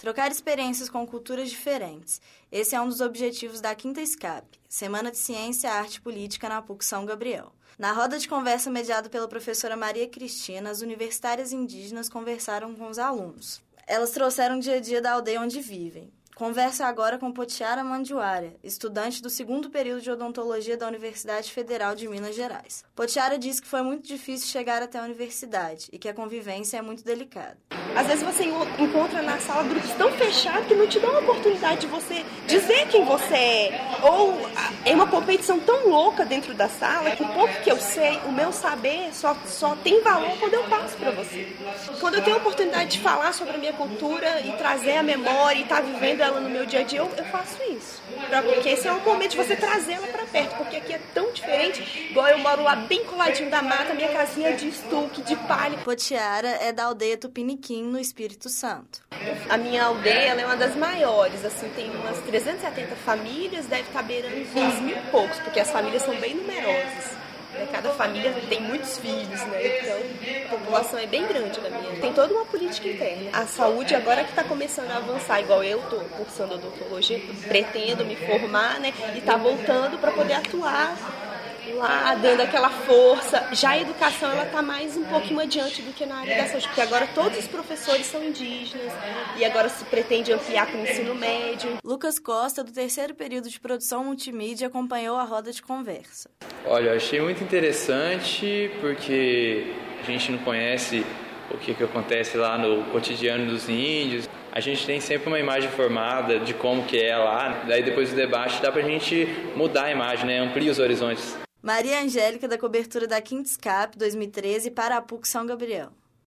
Trocar experiências com culturas diferentes. Esse é um dos objetivos da Quinta Escape, Semana de Ciência, Arte e Política na PUC São Gabriel. Na roda de conversa mediada pela professora Maria Cristina, as universitárias indígenas conversaram com os alunos. Elas trouxeram o dia a dia da aldeia onde vivem. Converso agora com Potiara Mandiuara, estudante do segundo período de odontologia da Universidade Federal de Minas Gerais. Potiara diz que foi muito difícil chegar até a universidade e que a convivência é muito delicada. Às vezes você encontra na sala grupos tão fechados que não te dão a oportunidade de você dizer quem você é. Ou é uma competição tão louca dentro da sala que o pouco que eu sei, o meu saber só, só tem valor quando eu passo para você. Quando eu tenho a oportunidade de falar sobre a minha cultura e trazer a memória e estar tá vivendo ela no meu dia a dia, eu, eu faço isso. Pra, porque esse é o momento de você trazê-la para perto, porque aqui é tão diferente. Igual eu moro lá bem coladinho da mata, minha casinha de estuque, de palha. Potiara é da aldeia Tupiniquim, no Espírito Santo. A minha aldeia é uma das maiores, assim, tem umas 370 famílias, deve estar beirando uns mil e poucos, porque as famílias são bem numerosas. Né? Cada família tem muitos filhos, né? Então a população é bem grande na minha. Tem toda uma política interna. A saúde agora que está começando a avançar, igual eu estou cursando odontologia, pretendo me formar, né? E está voltando para poder atuar lá dando aquela força. Já a educação ela está mais um pouquinho adiante do que na área da saúde, porque agora todos os professores são indígenas e agora se pretende ampliar para o ensino médio. Lucas Costa, do terceiro período de produção multimídia, acompanhou a roda de conversa. Olha, eu achei muito interessante porque a gente não conhece o que, que acontece lá no cotidiano dos índios. A gente tem sempre uma imagem formada de como que é lá, daí depois do debate dá pra gente mudar a imagem, né? amplia os horizontes. Maria Angélica, da cobertura da Quinta Escape 2013 para a PUC São Gabriel.